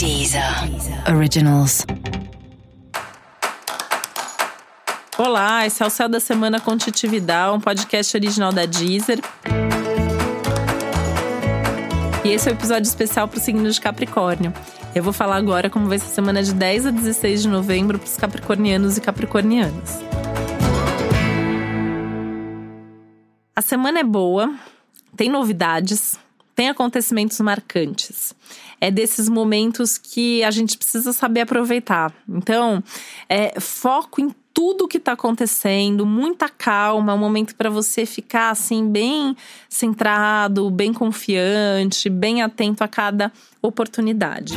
Deezer Originals. Olá, esse é o Céu da Semana com Titividade, um podcast original da Deezer. E esse é o um episódio especial para o signo de Capricórnio. Eu vou falar agora como vai ser a semana de 10 a 16 de novembro para os capricornianos e capricornianas. A semana é boa, tem novidades, tem acontecimentos marcantes. É desses momentos que a gente precisa saber aproveitar. Então, é, foco em tudo que está acontecendo, muita calma, um momento para você ficar assim bem centrado, bem confiante, bem atento a cada oportunidade.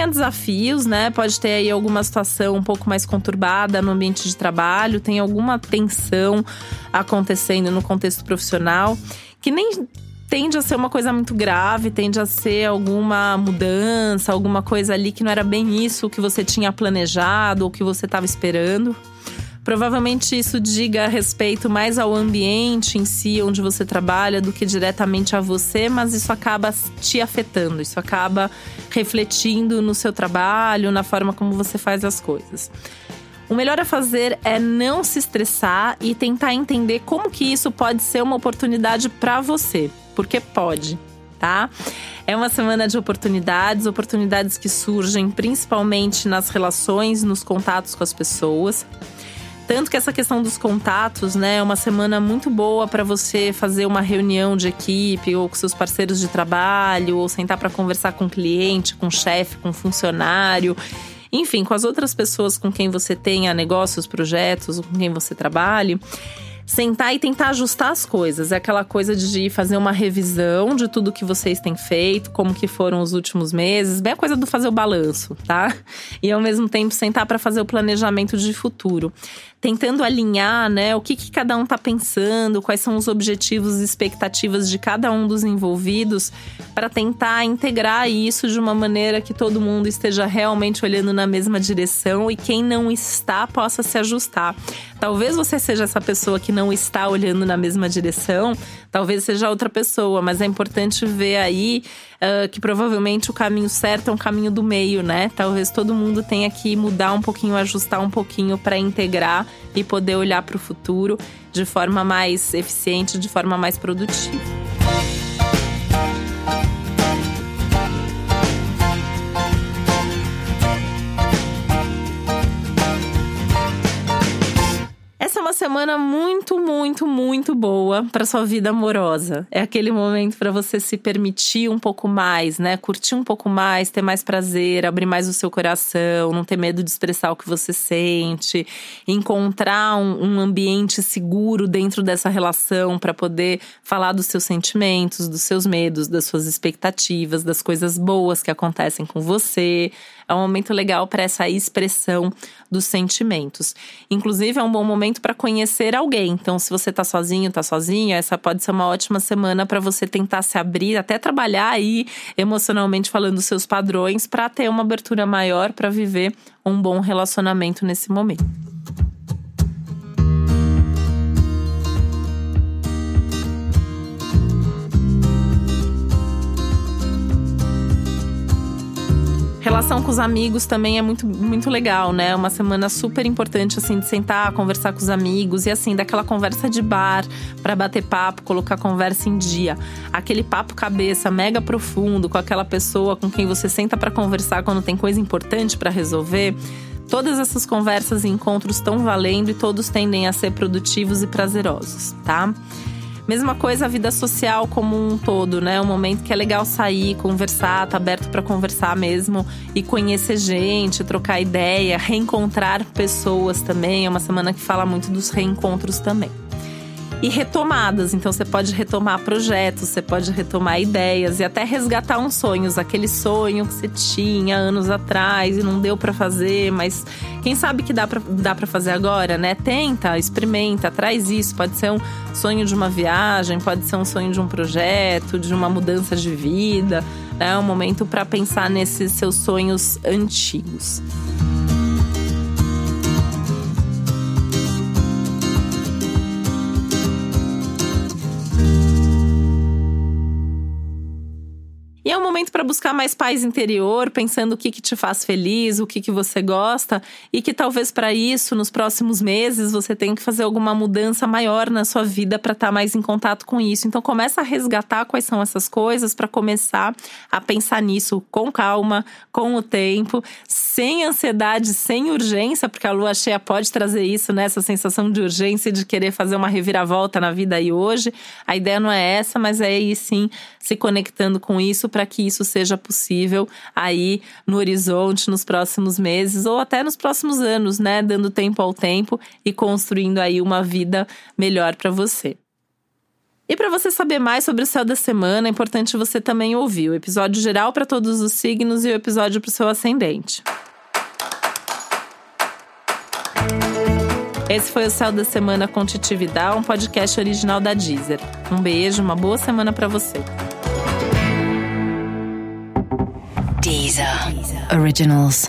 Tenha desafios, né? Pode ter aí alguma situação um pouco mais conturbada no ambiente de trabalho, tem alguma tensão acontecendo no contexto profissional, que nem tende a ser uma coisa muito grave, tende a ser alguma mudança, alguma coisa ali que não era bem isso que você tinha planejado ou que você estava esperando. Provavelmente isso diga respeito mais ao ambiente em si, onde você trabalha, do que diretamente a você, mas isso acaba te afetando, isso acaba refletindo no seu trabalho, na forma como você faz as coisas. O melhor a fazer é não se estressar e tentar entender como que isso pode ser uma oportunidade para você, porque pode, tá? É uma semana de oportunidades, oportunidades que surgem principalmente nas relações, nos contatos com as pessoas. Tanto que essa questão dos contatos, né, é uma semana muito boa para você fazer uma reunião de equipe ou com seus parceiros de trabalho, ou sentar para conversar com cliente, com chefe, com funcionário. Enfim, com as outras pessoas com quem você tenha negócios, projetos, com quem você trabalhe sentar e tentar ajustar as coisas. É aquela coisa de fazer uma revisão de tudo que vocês têm feito, como que foram os últimos meses, bem a coisa do fazer o balanço, tá? E ao mesmo tempo sentar para fazer o planejamento de futuro tentando alinhar, né, o que, que cada um está pensando, quais são os objetivos e expectativas de cada um dos envolvidos, para tentar integrar isso de uma maneira que todo mundo esteja realmente olhando na mesma direção e quem não está possa se ajustar. Talvez você seja essa pessoa que não está olhando na mesma direção, talvez seja outra pessoa, mas é importante ver aí uh, que provavelmente o caminho certo é um caminho do meio, né? Talvez todo mundo tenha que mudar um pouquinho, ajustar um pouquinho para integrar e poder olhar para o futuro de forma mais eficiente, de forma mais produtiva. Semana muito, muito, muito boa para sua vida amorosa. É aquele momento para você se permitir um pouco mais, né? Curtir um pouco mais, ter mais prazer, abrir mais o seu coração, não ter medo de expressar o que você sente, encontrar um, um ambiente seguro dentro dessa relação para poder falar dos seus sentimentos, dos seus medos, das suas expectativas, das coisas boas que acontecem com você. É um momento legal para essa expressão dos sentimentos. Inclusive, é um bom momento para conhecer alguém. Então, se você está sozinho, está sozinha, essa pode ser uma ótima semana para você tentar se abrir, até trabalhar aí emocionalmente falando seus padrões, para ter uma abertura maior para viver um bom relacionamento nesse momento. Relação com os amigos também é muito, muito legal, né? Uma semana super importante, assim, de sentar, conversar com os amigos e, assim, daquela conversa de bar para bater papo, colocar conversa em dia. Aquele papo cabeça mega profundo com aquela pessoa com quem você senta para conversar quando tem coisa importante para resolver. Todas essas conversas e encontros estão valendo e todos tendem a ser produtivos e prazerosos, tá? Mesma coisa a vida social como um todo, né? Um momento que é legal sair, conversar, tá aberto para conversar mesmo e conhecer gente, trocar ideia, reencontrar pessoas também. É uma semana que fala muito dos reencontros também e retomadas. Então você pode retomar projetos, você pode retomar ideias e até resgatar uns sonhos, aquele sonho que você tinha anos atrás e não deu para fazer, mas quem sabe que dá para dá fazer agora, né? Tenta, experimenta, traz isso. Pode ser um sonho de uma viagem, pode ser um sonho de um projeto, de uma mudança de vida. É um momento para pensar nesses seus sonhos antigos. Yeah. Momento para buscar mais paz interior, pensando o que, que te faz feliz, o que, que você gosta, e que talvez para isso, nos próximos meses, você tenha que fazer alguma mudança maior na sua vida para estar tá mais em contato com isso. Então começa a resgatar quais são essas coisas para começar a pensar nisso com calma, com o tempo, sem ansiedade, sem urgência, porque a lua cheia pode trazer isso, né? Essa sensação de urgência de querer fazer uma reviravolta na vida aí hoje. A ideia não é essa, mas é aí sim se conectando com isso para que isso seja possível aí no horizonte, nos próximos meses ou até nos próximos anos, né? Dando tempo ao tempo e construindo aí uma vida melhor para você. E para você saber mais sobre o céu da semana, é importante você também ouvir o episódio geral para todos os signos e o episódio para o seu ascendente. Esse foi o Céu da Semana com Titividade, um podcast original da Deezer. Um beijo, uma boa semana para você. Deezer. Originals.